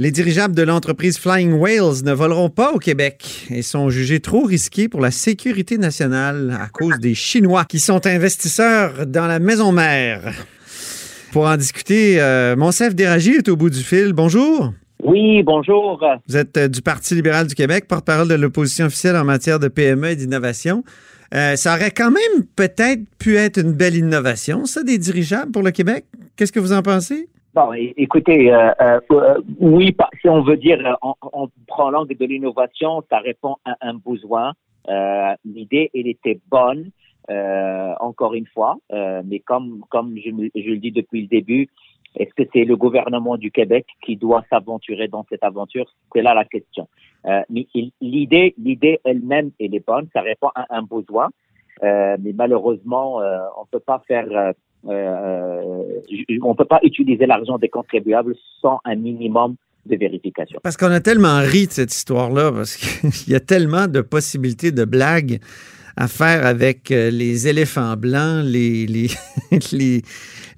Les dirigeables de l'entreprise Flying Whales ne voleront pas au Québec et sont jugés trop risqués pour la sécurité nationale à cause des Chinois qui sont investisseurs dans la maison mère. Pour en discuter, euh, Monsef Déragi est au bout du fil. Bonjour. Oui, bonjour. Vous êtes euh, du Parti libéral du Québec, porte-parole de l'opposition officielle en matière de PME et d'innovation. Euh, ça aurait quand même peut-être pu être une belle innovation, ça, des dirigeables pour le Québec. Qu'est-ce que vous en pensez? Bon, écoutez, euh, euh, euh, oui, si on veut dire, on, on prend l'angle de l'innovation, ça répond à un besoin. L'idée, elle était bonne, encore une fois, mais comme comme je, je, le dis depuis le début, est-ce que c'est le gouvernement du Québec qui doit s'aventurer dans cette aventure? C'est là la question. mais l'idée, l'idée elle-même, elle est bonne, ça répond à un besoin, mais malheureusement, on peut pas faire euh, euh, on ne peut pas utiliser l'argent des contribuables sans un minimum de vérification. Parce qu'on a tellement ri de cette histoire-là, parce qu'il y a tellement de possibilités de blagues à faire avec euh, les éléphants blancs, les, les,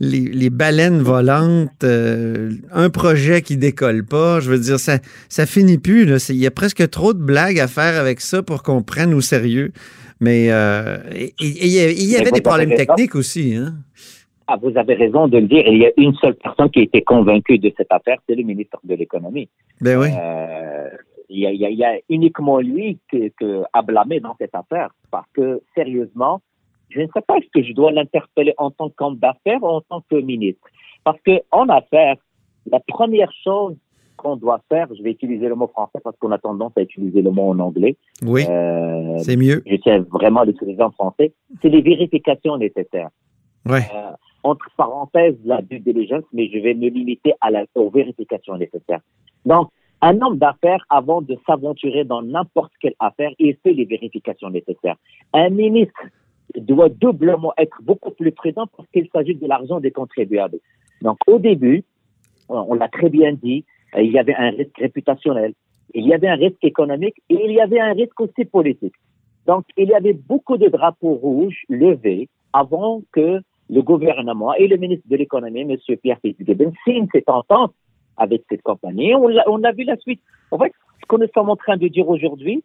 les, baleines volantes, un projet qui décolle pas. Je veux dire, ça, ça finit plus. Il y a presque trop de blagues à faire avec ça pour qu'on prenne au sérieux. Mais il y, avait des problèmes techniques aussi. Hein? Ah, vous avez raison de le dire. Il y a une seule personne qui a été convaincue de cette affaire, c'est le ministre de l'Économie. Ben oui. Euh, il, y a, uniquement lui qui, a blâmé dans cette affaire. Parce que, sérieusement, je ne sais pas est-ce que je dois l'interpeller en tant qu'homme d'affaires ou en tant que ministre. Parce qu'en affaires, la première chose qu'on doit faire, je vais utiliser le mot français parce qu'on a tendance à utiliser le mot en anglais. Oui. Euh, c'est mieux. Je tiens vraiment à l'utiliser en français. C'est les vérifications nécessaires. Ouais. Euh, entre parenthèses la due diligence, mais je vais me limiter à la, aux vérifications nécessaires. Donc, un homme d'affaires, avant de s'aventurer dans n'importe quelle affaire, il fait les vérifications nécessaires. Un ministre doit doublement être beaucoup plus prudent parce qu'il s'agit de l'argent des contribuables. Donc, au début, on l'a très bien dit, il y avait un risque réputationnel, il y avait un risque économique et il y avait un risque aussi politique. Donc, il y avait beaucoup de drapeaux rouges levés avant que le gouvernement et le ministre de l'économie, M. Pierre Fitzgibbon, signent cette entente avec cette compagnie. On a, on a vu la suite. En fait, ce que nous sommes en train de dire aujourd'hui,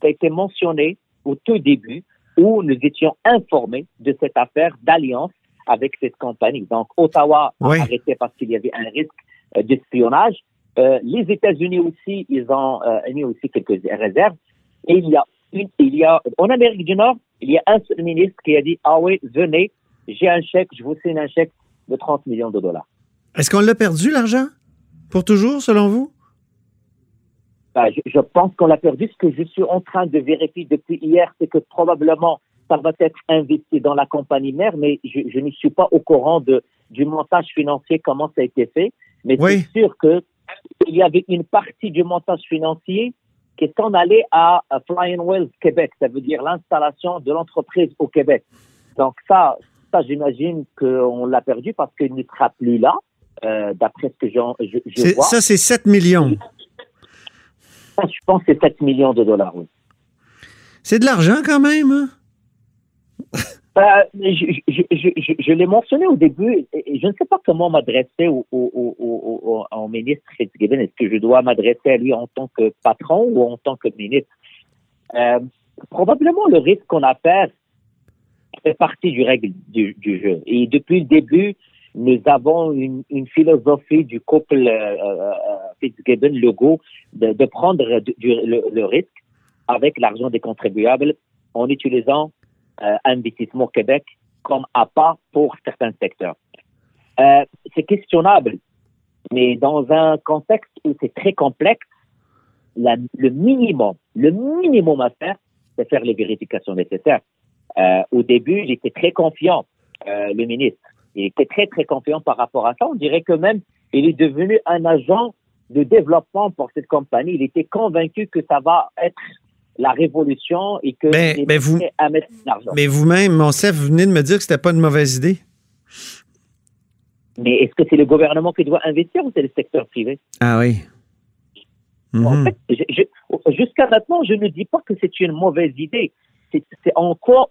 ça a été mentionné au tout début où nous étions informés de cette affaire d'alliance avec cette compagnie. Donc, Ottawa a arrêté parce qu'il y avait un risque euh, d'espionnage. Euh, les États-Unis aussi, ils ont euh, mis aussi quelques réserves. Et il y a une, il y a, en Amérique du Nord, il y a un seul ministre qui a dit, ah oui, venez, j'ai un chèque, je vous signe un chèque de 30 millions de dollars. Est-ce qu'on l'a perdu, l'argent? Pour toujours, selon vous? Ben, je, pense qu'on l'a perdu. Ce que je suis en train de vérifier depuis hier, c'est que probablement ça va être investi dans la compagnie mère, mais je, ne suis pas au courant de, du montage financier, comment ça a été fait. Mais c'est sûr qu'il y avait une partie du montage financier qui est en allé à Flying Wells Québec, ça veut dire l'installation de l'entreprise au Québec. Donc ça, ça, j'imagine qu'on l'a perdu parce qu'il ne sera plus là, euh, d'après ce que je, je vois. Ça, c'est 7 millions. Ça, je pense que c'est 7 millions de dollars, oui. C'est de l'argent quand même, hein? Euh, je, l'ai mentionné au début, je ne sais pas comment m'adresser au, au, ministre Fitzgibbon. Est-ce que je dois m'adresser à lui en tant que patron ou en tant que ministre? Euh, probablement le risque qu'on a fait, fait partie du règle du, jeu. Et depuis le début, nous avons une, philosophie du couple euh, euh, Fitzgibbon-Legault de, de, prendre le, risque avec l'argent des contribuables en utilisant euh, Investissement Québec comme appât pour certains secteurs. Euh, c'est questionnable, mais dans un contexte où c'est très complexe, le minimum, le minimum à faire, c'est faire les vérifications nécessaires. Euh, au début, il était très confiant, euh, le ministre. Il était très, très confiant par rapport à ça. On dirait que même, il est devenu un agent de développement pour cette compagnie. Il était convaincu que ça va être la révolution et que mais, mais vous, à mettre l'argent. Mais vous-même, Monsef, vous venez de me dire que c'était pas une mauvaise idée. Mais est-ce que c'est le gouvernement qui doit investir ou c'est le secteur privé? Ah oui. En mhm. fait, jusqu'à maintenant, je ne dis pas que c'est une mauvaise idée c'est en quoi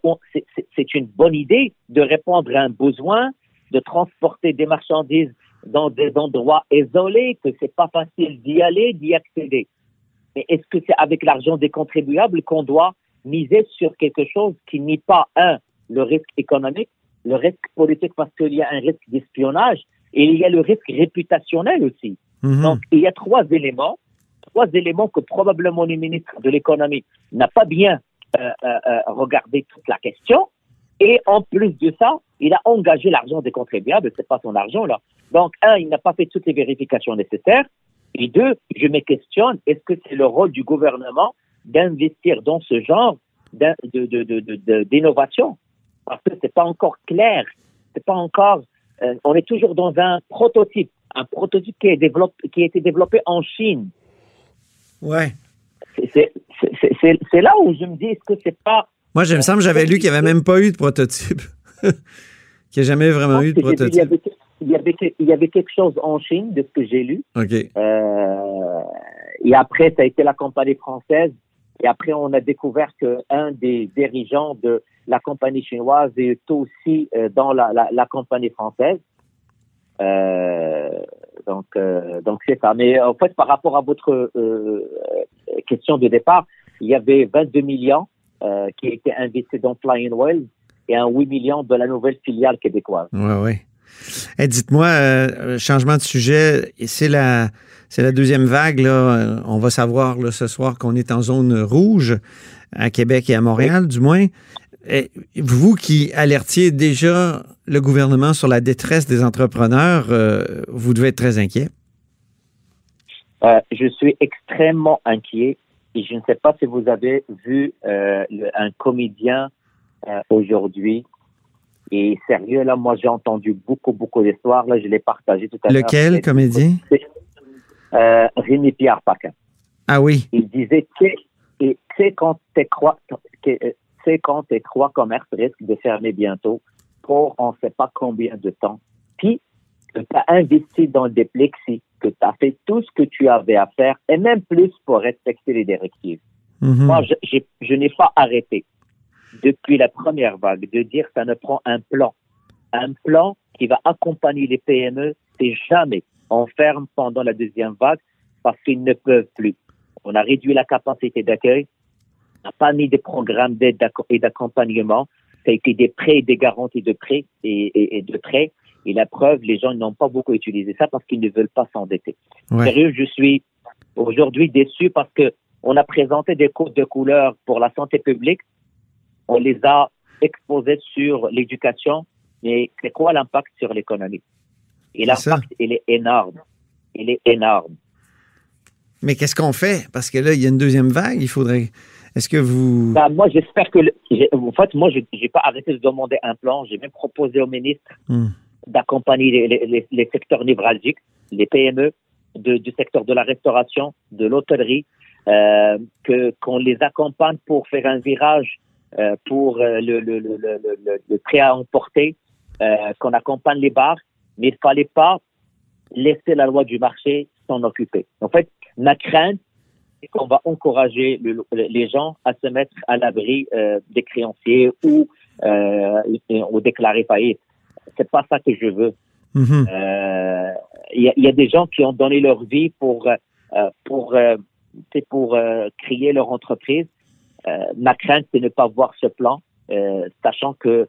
c'est une bonne idée de répondre à un besoin, de transporter des marchandises dans des endroits isolés, que c'est pas facile d'y aller, d'y accéder. Mais est-ce que c'est avec l'argent des contribuables qu'on doit miser sur quelque chose qui n'est pas, un, le risque économique, le risque politique parce qu'il y a un risque d'espionnage et il y a le risque réputationnel aussi. Mhm. Donc, il y a trois éléments, trois éléments que probablement le ministre de l'économie n'a pas bien euh, euh, euh, regardé toute la question. Et en plus de ça, il a engagé l'argent des contribuables, c'est pas son argent là. Donc, un, il n'a pas fait toutes les vérifications nécessaires. Et deux, je me questionne, est-ce que c'est le rôle du gouvernement d'investir dans ce genre d'innovation? Parce que c'est pas encore clair, c'est pas encore. euh, on est toujours dans un prototype, un prototype qui, est développé, qui a été développé en Chine. Ouais. C'est- là où je me dis, est-ce que c'est pas Moi, je me semble j'avais lu qu'il n'y avait même pas eu de prototype. qu'il n'y a jamais vraiment eu de prototype. Il, y avait, il y avait quelque chose en Chine, de ce que j'ai lu. OK. Euh, et après, ça a été la compagnie française. Et après, on a découvert qu'un des dirigeants de la compagnie chinoise est aussi euh, dans la, la, la compagnie française. Euh, donc, euh, donc c'est ça. Mais en fait, par rapport à votre euh, euh, question de départ, il y avait 22 millions euh, qui étaient investis dans Flying Wells et un 8 millions de la nouvelle filiale québécoise. Oui, oui. Dites-moi, euh, changement de sujet, et c'est la, c'est la deuxième vague. Là. Euh, On va savoir là, ce soir qu'on est en zone rouge à Québec et à Montréal, du moins. Vous qui alertiez déjà le gouvernement sur la détresse des entrepreneurs, euh, vous devez être très inquiet. Euh, je suis extrêmement inquiet et je ne sais pas si vous avez vu euh, le- un comédien euh, aujourd'hui. Et sérieux, là, moi, j'ai entendu beaucoup, beaucoup d'histoires. Là, je l'ai partagé tout à l'heure. Lequel, C'est- comédien? Euh, Rémi Pierre Paquin. Ah oui. Il disait, tu sais, et tu sais, quand tes trois, que- euh, quand tes trois commerces risquent de fermer bientôt pour on ne sait pas combien de temps, puis que tu as investi dans des plexis, que tu as fait tout ce que tu avais à faire, et même plus pour respecter les directives. Mhm. Moi, je n'ai pas arrêté depuis la première vague de dire ça ne prend un plan. Un plan qui va accompagner les PME, c'est jamais on ferme pendant la deuxième vague parce qu'ils ne peuvent plus. On a réduit la capacité d'accueil, on n'a pas mis des programmes d'aide et d'accompagnement, ça a été des prêts et des garanties de prêts et, et- et de prêts. Et la preuve, les gens n'ont pas beaucoup utilisé ça parce qu'ils ne veulent pas s'endetter. Ouais. Sérieux, je suis aujourd'hui déçu parce que on a présenté des codes de couleur pour la santé publique. On les a exposés sur l'éducation. Mais c'est quoi l'impact sur l'économie? Et l'impact, il est énorme. Il est énorme. Mais qu'est-ce qu'on fait? Parce que là, il y a une deuxième vague. Il faudrait. Est-ce que vous. Ben, moi, j'espère que, le- en fait, moi, je n'ai pas arrêté de demander un plan. J'ai même proposé au ministre Hmm. d'accompagner les, les- les- les secteurs névralgiques, les PME, de- du secteur de la restauration, de l'hôtellerie, euh, qu'on les accompagne pour faire un virage pour euh, le, le, le, le, le- le prêt à emporter, euh, qu'on accompagne les bars, mais il fallait pas laisser la loi du marché s'en occuper. En fait, ma crainte, c'est qu'on va encourager le- les gens à se mettre à l'abri euh, des créanciers ou, euh, ou déclarer faillite. C'est pas ça que je veux. Mhm. Euh, Il y, a, il y a des gens qui ont donné leur vie pour euh, pour euh, pour euh, créer leur entreprise. Euh, ma crainte, c'est de ne pas voir ce plan, euh, sachant que le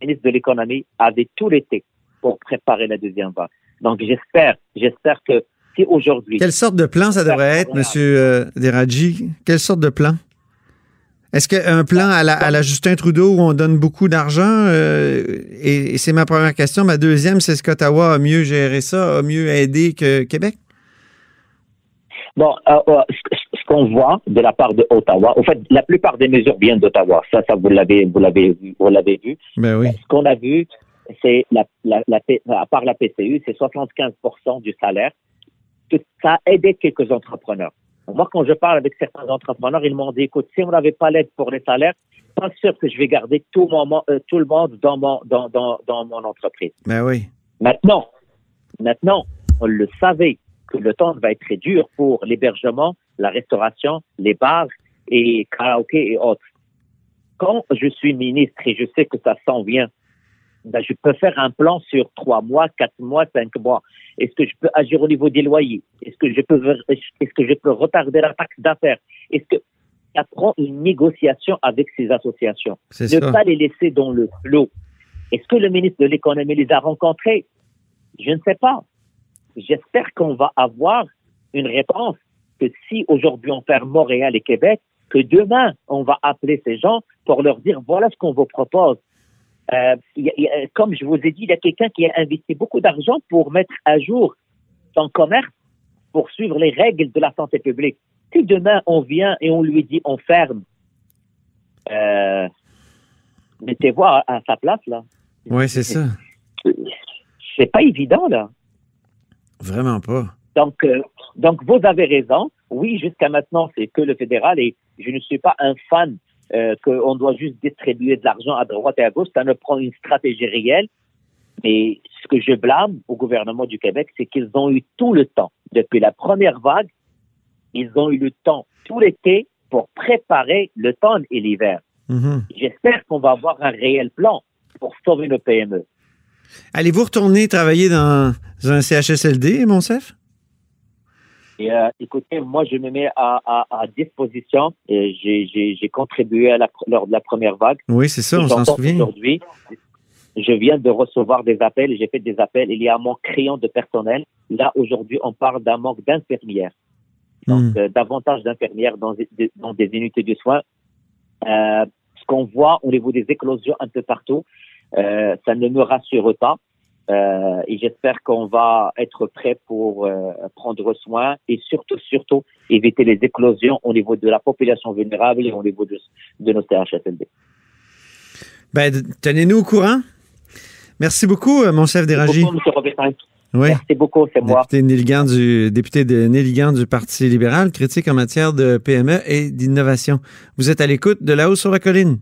ministre de l'économie avait tout l'été pour préparer la deuxième vague. Donc j'espère, j'espère que si aujourd'hui Quelle sorte de plan ça devrait être, Monsieur euh, Deradji? Quelle sorte de plan? Est-ce qu'un plan à la, à la Justin Trudeau où on donne beaucoup d'argent? euh, et et c'est ma première question. Ma deuxième, c'est est-ce qu'Ottawa a mieux géré ça, a mieux aidé que Québec? Bon, euh, ce, ce qu'on voit de la part de Ottawa, en fait, la plupart des mesures viennent d'Ottawa. Ça, ça vous l'avez, vous l'avez, vu- vous l'avez vu. Ben oui. Ce qu'on a vu, c'est la, la, la, P- à part la PCU, c'est 75% du salaire. Ça a aidé quelques entrepreneurs. Moi, quand je parle avec certains entrepreneurs, ils m'ont dit, écoute, si on n'avait pas l'aide pour les salaires, pas sûr que je vais garder tout, mon, euh, tout le monde dans mon, dans, dans, dans mon entreprise. Ben oui. Maintenant, maintenant, on le savait que le temps va être très dur pour l'hébergement, la restauration, les bars et karaoké et autres. Quand je suis ministre et je sais que ça s'en vient ben, je peux faire un plan sur trois mois, quatre mois, cinq mois. Est-ce que je peux agir au niveau des loyers? Est-ce que je peux est-ce que je peux retarder la taxe d'affaires? Est-ce que ça prend une négociation avec ces associations? Ne pas les laisser dans le flot. Est-ce que le ministre de l'économie les a rencontrés? Je ne sais pas. J'espère qu'on va avoir une réponse que si aujourd'hui on ferme Montréal et Québec, que demain on va appeler ces gens pour leur dire voilà ce qu'on vous propose. Euh, comme je vous ai dit, il y a quelqu'un qui a investi beaucoup d'argent pour mettre à jour son commerce pour suivre les règles de la santé publique. Si demain on vient et on lui dit on ferme, euh, mettez-vous à, sa place là. Oui, c'est ça. C'est pas évident là. Vraiment pas. Donc, euh, donc vous avez raison. Oui, jusqu'à maintenant, c'est que le fédéral et je ne suis pas un fan euh, qu'on doit juste distribuer de l'argent à droite et à gauche. Ça ne prend une stratégie réelle. Mais ce que je blâme au gouvernement du Québec, c'est qu'ils ont eu tout le temps, depuis la première vague, ils ont eu le temps tout l'été pour préparer le temps et l'hiver. Mhm. J'espère qu'on va avoir un réel plan pour sauver nos PME. Allez-vous retourner travailler dans un CHSLD, Monsef? Et, euh, écoutez, moi, je me mets à, à, à disposition. J'ai contribué à la, lors de la première vague. Oui, c'est ça, on s'en souvient. Aujourd'hui, je viens de recevoir des appels, j'ai fait des appels. Il y a un manque criant de personnel. Là, aujourd'hui, on parle d'un manque d'infirmières. Donc, hmm. euh, davantage d'infirmières dans, dans, des unités de soins. Euh, ce qu'on voit au niveau des éclosions un peu partout, ça ne me rassure pas. Euh, et j'espère qu'on va être prêt pour euh, prendre soin et surtout, surtout, éviter les éclosions au niveau de la population vulnérable et au niveau de, de nos CHSLD. Ben, tenez-nous au courant. Merci beaucoup, mon chef d'Éragie. Oui. Merci beaucoup, c'est moi. Député, du, député de Néligan du Parti libéral, critique en matière de PME et d'innovation. Vous êtes à l'écoute de La Haut sur la Colline.